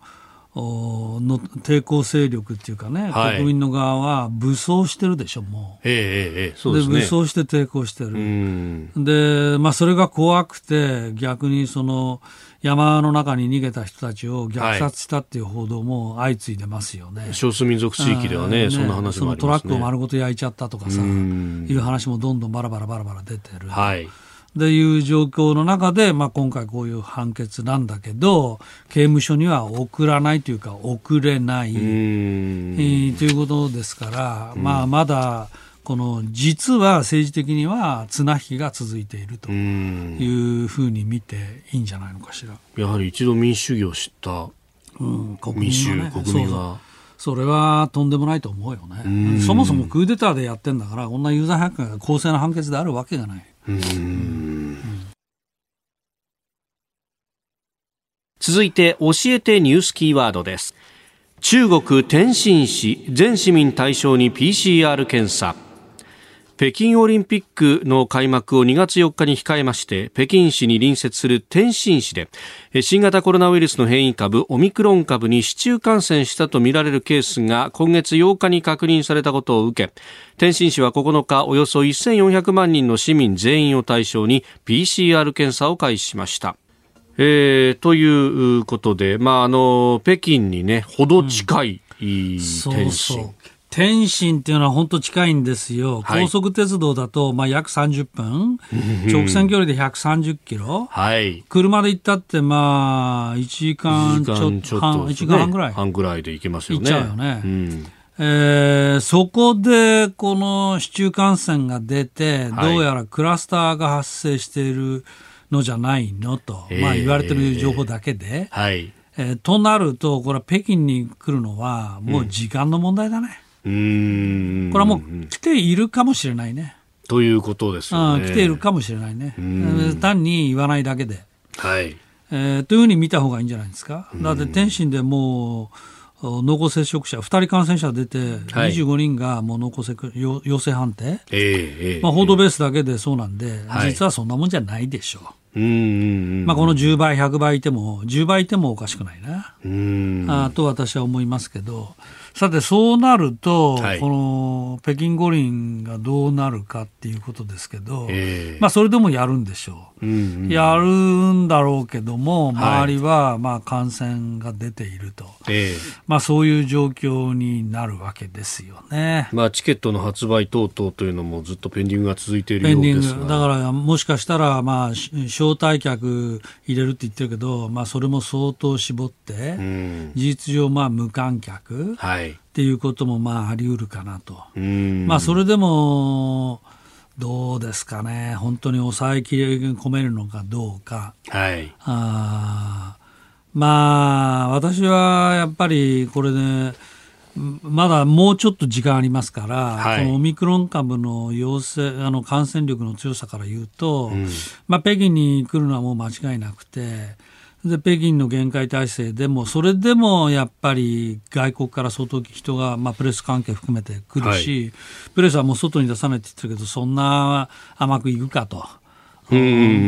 の抵抗勢力っていうかね、はい、国民の側は武装してるでしょ、もう。ええええ、そうですね。武装して抵抗してる。で、まあ、それが怖くて、逆にその、山の中に逃げた人たちを虐殺したっていう報道も相次いでますよね。はい、少数民族地域ではね、ねそんな話もありますね。そのトラックを丸ごと焼いちゃったとかさ、いう話もどんどんバラバラバラバラ出てる。はい。でいう状況の中で、まあ、今回こういう判決なんだけど刑務所には送らないというか送れない、えー、ということですから、まあ、まだこの実は政治的には綱引きが続いているというふうに見ていいんじゃないのかしら。やはり一度民主主義を知った、うん、国民は、ね、国民は。それはとんでもないと思うよね。そもそもクーデターでやってんだから、こんな有罪判決が公正な判決であるわけがない。続いて教えてニュースキーワードです。中国天津市全市民対象に PCR 検査。北京オリンピックの開幕を2月4日に控えまして北京市に隣接する天津市で新型コロナウイルスの変異株オミクロン株に市中感染したとみられるケースが今月8日に確認されたことを受け天津市は9日およそ1400万人の市民全員を対象に PCR 検査を開始しました。えー、ということで、まあ、あの北京にね、ほど近い、うん、天津。そう。そう天津っていうのは本当近いんですよ。はい、高速鉄道だと、まあ、約30分。直線距離で130キロ。はい。車で行ったって、まあ、1時間ちょっと、1時間,、1時間半ぐらい。半ぐらいで行けますよね。行っちゃうよね。うんえー、そこでこの市中感染が出て、どうやらクラスターが発生しているのじゃないのと、まあ、言われてる情報だけで、はい、えー、となると、これは北京に来るのは、もう時間の問題だね。うん、これはもう来ているかもしれないね。ということですよね。来ているかもしれないね。単に言わないだけで。はいえー、というふうに見た方がいいんじゃないですか。だって天津でもう濃厚接触者、2人感染者出て、25人がもう濃厚接触陽性判定、えー、まあ、報道ベースだけでそうなんで、実はそんなもんじゃないでしょう。まあ、この10倍、100倍いても、10倍いてもおかしくないな、あと私は思いますけど、さて、そうなると、はい、この北京五輪がどうなるかっていうことですけど、えー、まあ、それでもやるんでしょう、うんうん、やるんだろうけども、周りはまあ感染が出ていると、はい、まあ、そういう状況になるわけですよね、まあ、チケットの発売等々というのもずっとペンディングが続いているようですだから、もしかしたら、まあ、招待客入れるって言ってるけど、まあ、それも相当絞って、うん、事実上、まあ、無観客。はいっていうこともまああり得るかなと。まあそれでもどうですかね。本当に抑えきれ込めるのかどうか。はい、あまあ私はやっぱりこれで、まだもうちょっと時間ありますから、はい、このオミクロン株の陽性あの感染力の強さから言うと、うん、まあ、北京に来るのはもう間違いなくて、で北京の厳戒態勢でもそれでもやっぱり外国から相当人が、まあ、プレス関係含めて来るし、はい、プレスはもう外に出さないって言ってるけどそんな甘くいくかと。プ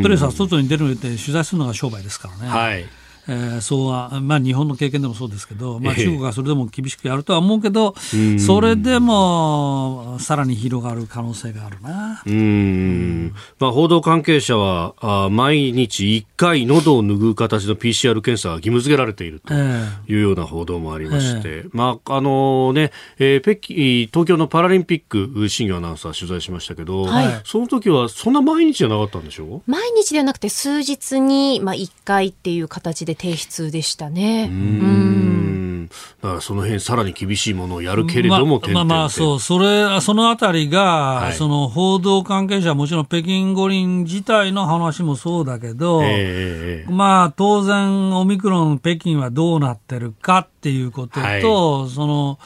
レスは外に出るって取材するのが商売ですからね。はいえー、そうは、まあ、日本の経験でもそうですけど、まあ、中国はそれでも厳しくやるとは思うけど、えー、それでもさらに広がる可能性があるな。うん、まあ、報道関係者はあ毎日1回喉を拭う形の PCR 検査が義務付けられているというような報道もありまして、えー、まああのねえー、北京東京のパラリンピック新業アナウンサー取材しましたけど、はい、その時はそんな毎日じゃなかったんでしょ？う毎日ではなくて数日に、まあ、1回っていう形で提出でしたね。うん。だからその辺さらに厳しいものをやるけれども、まあ、まあまあそうそれそのあたりが、はい、その報道関係者もちろん北京五輪自体の話もそうだけど、えー、まあ当然オミクロン北京はどうなってるかっていうことと、はい、その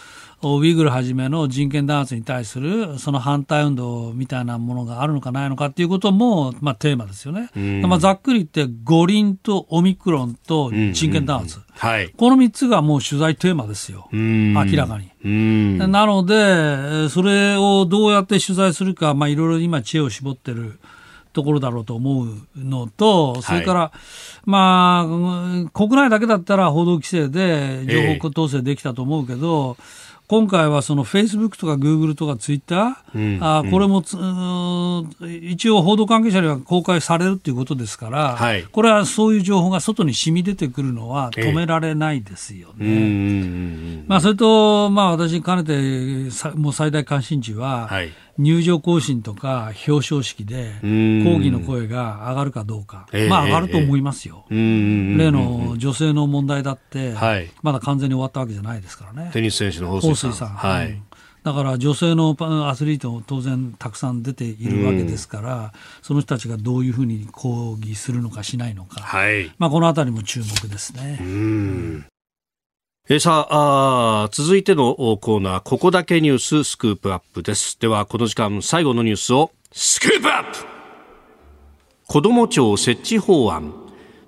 ウイグルはじめの人権弾圧に対するその反対運動みたいなものがあるのかないのかっていうことも、まあ、テーマですよね。まあ、ざっくり言って五輪とオミクロンと人権弾圧、はい、この3つがもう取材テーマですよ、明らかに。なので、それをどうやって取材するか、まあ、いろいろ今、知恵を絞ってる。ところだろうと思うのと、それから、はい、まあ、国内だけだったら報道規制で情報統制できたと思うけど、えー今回はそのフェイスブックとかグーグルとかツイッター、うん、あこれも、うん、一応報道関係者には公開されるということですから、はい、これはそういう情報が外に染み出てくるのは止められないですよね。えー、まあ、それと、まあ、私、かねてもう最大関心事は、はい入場行進とか表彰式で抗議の声が上がるかどうか、まあ上がると思いますよ、例の女性の問題だって、まだ完全に終わったわけじゃないですからね。テニス選手の彭帥さん。はい、だから女性のアスリートも当然たくさん出ているわけですから、その人たちがどういうふうに抗議するのかしないのか、はい、まあ、このあたりも注目ですね。えさあ続いてのコーナー、ここだけニューススクープアップです。では、この時間最後のニュースをスクープアップ子ども庁設置法案。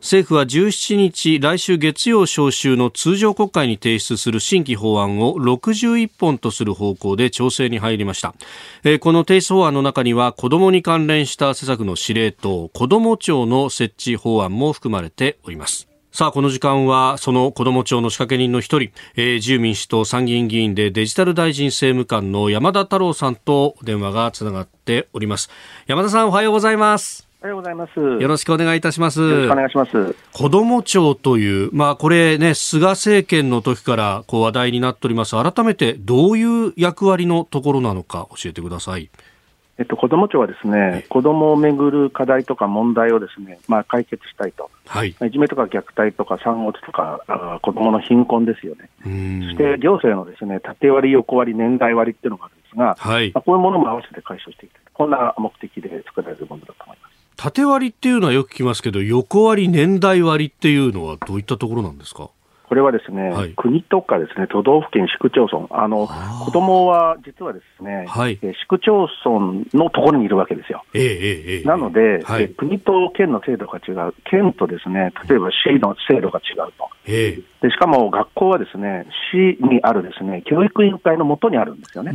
政府は17日来週月曜召集の通常国会に提出する新規法案を61本とする方向で調整に入りました、この提出法案の中には子どもに関連した施策の司令塔子ども庁の設置法案も含まれておりますさあ、この時間は、その子ども庁の仕掛け人の一人、えー、自由民主党参議院議員でデジタル大臣政務官の山田太郎さんと電話がつながっております。山田さん、おはようございます。おはようございます。よろしくお願いいたします。よろしくお願いします。子ども庁という、まあこれね、菅政権の時からこう話題になっております。改めてどういう役割のところなのか教えてください。えっと、子ども庁はですね、子どもをめぐる課題とか問題をですね、まあ、解決したいと、はい、いじめとか虐待とか産後とか、あ子どもの貧困ですよね、そして行政のですね縦割り、横割り、年代割りっていうのがあるんですが、はい、まあ、こういうものも合わせて解消していきたい、こんな目的で作られるものだと思います。縦割りっていうのはよく聞きますけど、横割り、年代割っていうのはどういったところなんですか？これはですね、はい、国とかですね、都道府県、市区町村、あの子供は実はですね、はい、市区町村のところにいるわけですよ。えー、えー、なので、はい、国と県の制度が違う、県とですね、例えば市の制度が違うと。えー、でしかも学校はですね、市にあるですね、教育委員会のもとにあるんですよね。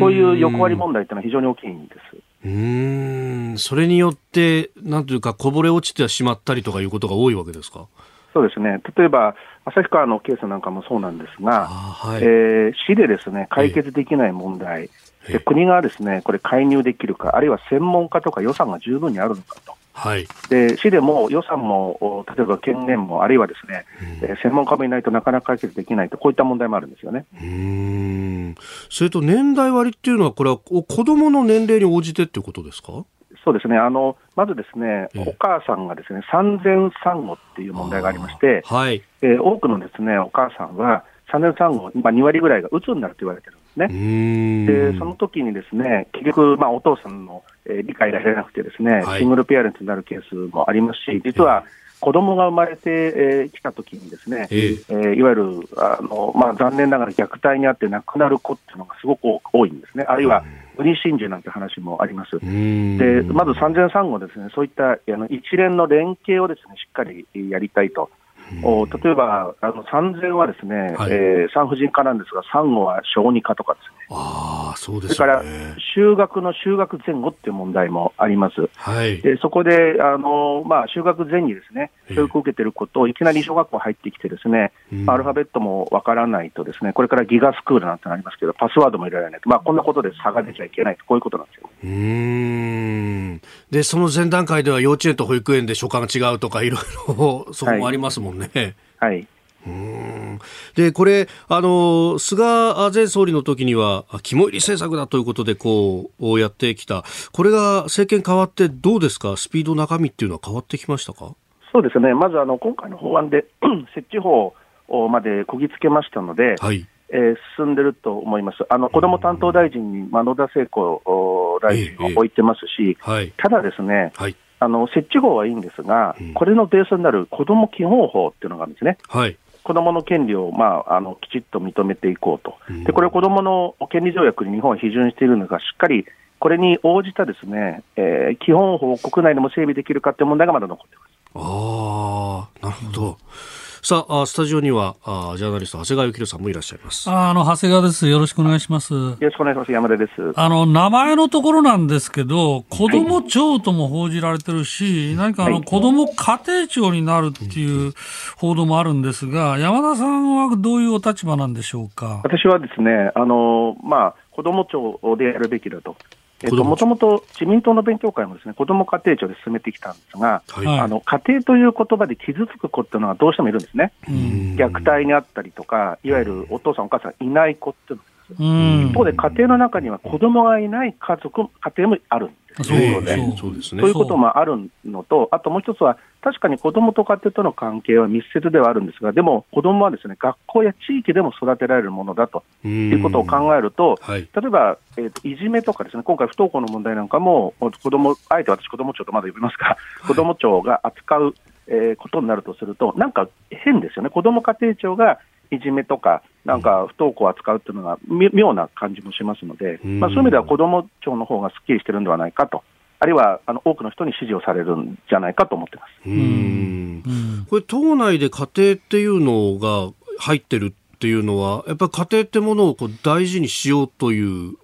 こういう横割り問題っていうのは非常に大きいんです。うん。それによって、なんというか、こぼれ落ちてしまったりとかいうことが多いわけですか？そうですね、例えば旭川のケースなんかもそうなんですが、はい、えー、市でですね解決できない問題、で国がですねこれ、介入できるか、あるいは専門家とか予算が十分にあるのかと。はい、で市でも予算も、例えば権限も、あるいはですね、うん、専門家もいないとなかなか解決できないと、こういった問題もあるんですよね。うん。それと年代割っていうのは、これは子どもの年齢に応じてっていうことですか？そうですね、あのまずですね、お母さんがですね産前産後っていう問題がありまして、はい。えー、多くのですねお母さんは産前産後、まあ、2割ぐらいがうつになると言われてるんですね。でその時にですね結局、まあ、お父さんの、えー、理解が得られなくて、ですね、はい、シングルペアレントになるケースもありますし、実は、子供が生まれてき、えー、たときにですね、えー、えー、いわゆるあの、まあ、残念ながら虐待にあって亡くなる子っていうのがすごく多いんですね。あるいは、不妊真珠なんて話もあります。で、まず産前産後ですね、そういったあの一連の連携をですね、しっかりやりたいと。お例えば、あの産前はですね、はい、えー、産婦人科なんですが、産後は小児科とかですね、あそうです、ね、それから就学の就学前後っていう問題もあります、はい、でそこであの、まあ、就学前にですね教育を受けていることをいきなり小学校入ってきて、ですね、アルファベットもわからないと、ですねこれからギガスクールなんてなりますけど、パスワードも入れられないと、まあ、こんなことで差が出ちゃいけないと、こういうことなんですよ。うん。でその前段階では幼稚園と保育園で所管が違うとか、いろいろそこもありますもんね。はい、はい。でこれあの、菅前総理の時には、肝入り政策だということでこうやってきた、これが政権変わって、どうですか、スピード、中身っていうのは変わってきましたか？そうですね、まずあの今回の法案で 設置法までこぎつけましたので、はい。えー、進んでると思います、あの子ども担当大臣に、野田聖子大臣を置いてますし、えーはい、ただですね、はいあの設置法はいいんですが、うん、これのベースになる子ども基本法っていうのがあるんですね。はい、子どもの権利を、まあ、あのきちっと認めていこうと、でこれ、子どもの権利条約に日本は批准しているのが、しっかりこれに応じたですね、えー、基本法を国内でも整備できるかという問題がまだ残っています。あなるほど。さあ、スタジオには、あジャーナリスト、長谷川幸宏さんもいらっしゃいます。あの、長谷川です。よろしくお願いします。よろしくお願いします。山田です。あの、名前のところなんですけど、子ども庁とも報じられてるし、はい、何かあの、はい、子ども家庭庁になるっていう報道もあるんですが、山田さんはどういうお立場なんでしょうか？私はですね、あの、まあ、子ども庁でやるべきだと。えっと、もともと自民党の勉強会もですね、子ども家庭庁で進めてきたんですが、はい、あの、家庭という言葉で傷つく子っていうのはどうしてもいるんですね。虐待にあったりとか、いわゆるお父さんお母さんいない子っていうの一方で家庭の中には子供がいない家族、家庭もあるんです。よね。そう。ですね。ということもあるのと、あともう一つは、確かに子供と家庭との関係は密接ではあるんですが、でも子供はですね学校や地域でも育てられるものだということを考えると、はい、例えば、えーと、いじめとかですね、今回不登校の問題なんかも、子供あえて私、子供庁とまだ呼びますが、子供庁が扱う、えー、ことになるとすると、なんか変ですよね、子供家庭庁がいじめとか、なんか不登校を扱うっていうのが妙な感じもしますので、まあ、そういう意味では子ども庁の方がすっきりしてるんではないかと。あるいはあの多くの人に支持をされるんじゃないかと思ってます。うん。これ、党内で家庭っていうのが入ってるっていうのは、やっぱり家庭ってものをこう大事にしようという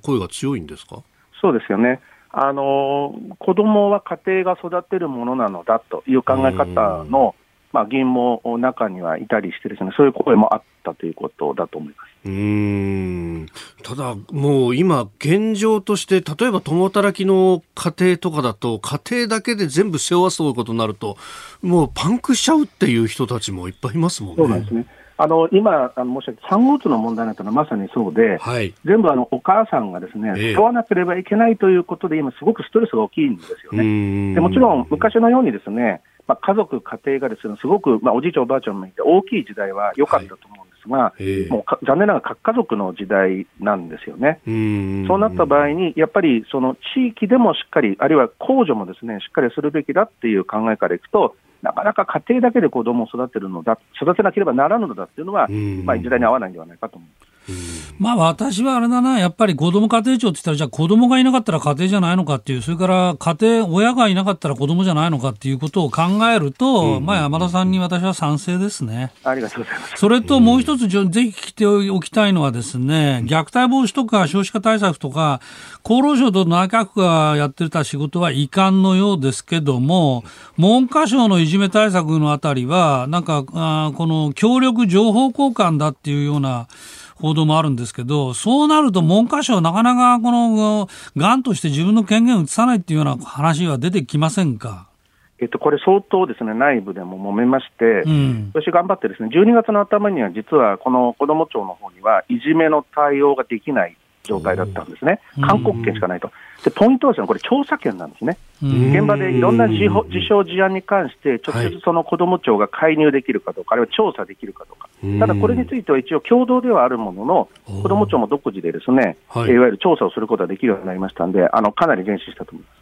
声が強いんですか？そうですよね。あの子供は家庭が育てるものなのだという考え方の、まあ、議員も中にはいたりしてですね、そういう声もあったということだと思います。うんただ、もう今、現状として、例えば共働きの家庭とかだと、家庭だけで全部背負わすということになると、もうパンクしちゃうっていう人たちもいっぱいいますもんね。そうなんですねあの今、あの申し上げた産後うつの問題なんてのはまさにそうで、はい、全部あのお母さんがですね、背負わなければいけないということで、今、すごくストレスが大きいんですよね。でもちろん、昔のようにですね、まあ、家族、家庭がですね、すごく、まあ、おじいちゃん、おばあちゃんもいて、大きい時代は良かったと思うんですが、はい、もう残念ながら核家族の時代なんですよね。そうなった場合に、やっぱりその地域でもしっかり、あるいは公助もですね、しっかりするべきだっていう考えからいくと、なかなか家庭だけで子供を育てるのだ、育てなければならぬのだっていうのは、まあ、時代に合わないんではないかと思います。まあ私はあれだな、やっぱり子ども家庭庁って言ったら、じゃあ子どもがいなかったら家庭じゃないのかっていう、それから家庭、親がいなかったら子どもじゃないのかっていうことを考えると、まあ山田さんに私は賛成ですね。ありがとうございます。それともう一つ、ぜひ聞いておきたいのはですね、虐待防止とか少子化対策とか、厚労省と内閣府がやってた仕事は遺憾のようですけども、文科省のいじめ対策のあたりは、なんか、あこの協力情報交換だっていうような、報道もあるんですけど、そうなると文科省なかなかこの、がんとして自分の権限を移さないっていうような話は出てきませんか？えっと、これ相当ですね、内部でも揉めまして、うん、私頑張ってですね、12月の頭には実はこの子ども庁の方にはいじめの対応ができない状態だったんですね。勧告権しかないと。で、ポイントはですね、これ調査権なんですね。現場でいろんな事象事案に関して、直接その子ども庁が介入できるかどうか、あるいは調査できるかどうか。ただこれについては一応共同ではあるものの、子ども庁も独自でですね、はい、いわゆる調査をすることができるようになりましたんで、あの、かなり減少したと思います。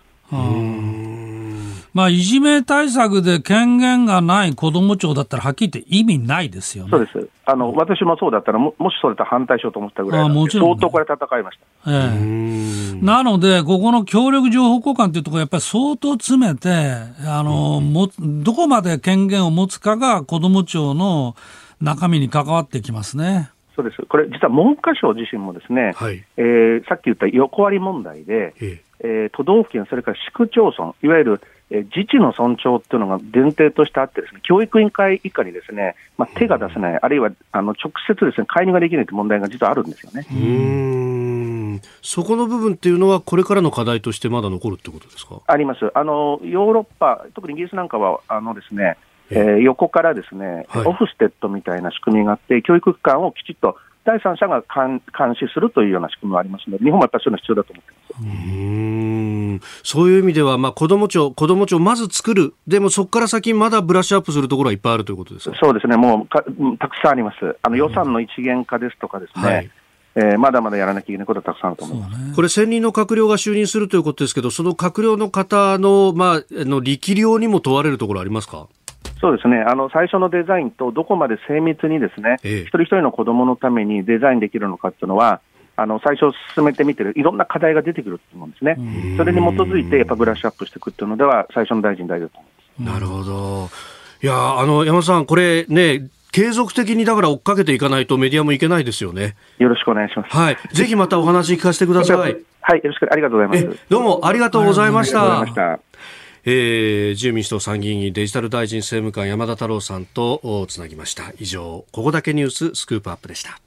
まあ、いじめ対策で権限がない子ども庁だったら、はっきり言って意味ないですよね。そうです。あの私もそうだったらも、もしそれと反対しようと思ったぐらいもちろん、相当これ、戦いました、ええ、なので、ここの協力情報交換というところ、やっぱり相当詰めてあの、も、どこまで権限を持つかが子ども庁の中身に関わってきますね。そうです。これ、実は文科省自身もですね、はい、えー、さっき言った横割り問題で、ええ。ー、都道府県、それから市区町村、いわゆるえ自治の尊重っていうのが前提としてあってですね、教育委員会以下にですね、まあ、手が出せない、あるいはあの直接ですね、介入ができないという問題が実はあるんですよね。うん。そこの部分っていうのは、これからの課題としてまだ残るってことですか？あります。あの、ヨーロッパ、特にイギリスなんかは、あのですね、えー、横からですね、はい、オフステッドみたいな仕組みがあって、教育機関をきちっと第三者が監視するというような仕組みもありますので、日本もやっぱりそういうの必要だと思ってます。うん。そういう意味では、まあ、子ども庁、子ども庁、まず作る、でもそこから先、まだブラッシュアップするところはいっぱいあるということですそうですね、もうかたくさんあります、あの予算の一元化ですとかですね。はい。えー、まだまだやらなきゃいけないことはたくさんあると思います、ね、これ、専任の閣僚が就任するということですけど、その閣僚の方の,、まあ、の力量にも問われるところありますか？そうですねあの最初のデザインとどこまで精密にですね、ええ、一人一人の子どものためにデザインできるのかっていうのは、あの最初進めてみてる、いろんな課題が出てくると思うんですね、それに基づいてやっぱブラッシュアップしていくっていうのでは、最初の大臣大事だと思いますなるほど。いやあの山田さん、これね、継続的にだから追っかけていかないとメディアもいけないですよね。よろしくお願いします。はい。ぜひまたお話聞かせてください。はい、よろしくありがとうございます。どうもありがとうございました。えー、自由民主党参議院デジタル大臣政務官山田太郎さんとつなぎました。以上ここだけニューススクープアップでした。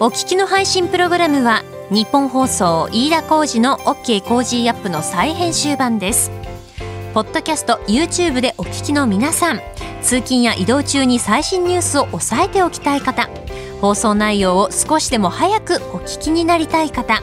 お聞きの配信プログラムはニッポン放送飯田浩司の OK コージーアップの再編集版です。ポッドキャスト YouTube でお聞きの皆さん。通勤や移動中に最新ニュースを押さえておきたい方。放送内容を少しでも早くお聞きになりたい方。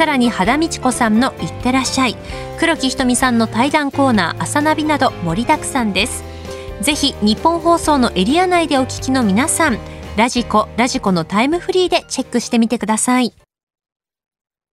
さらに肌道子さんのいってらっしゃい。黒木ひとみさんの対談コーナー朝ナビなど盛りだくさんです。ぜひ日本放送のエリア内でお聞きの皆さんラジコラジコのタイムフリーでチェックしてみてください。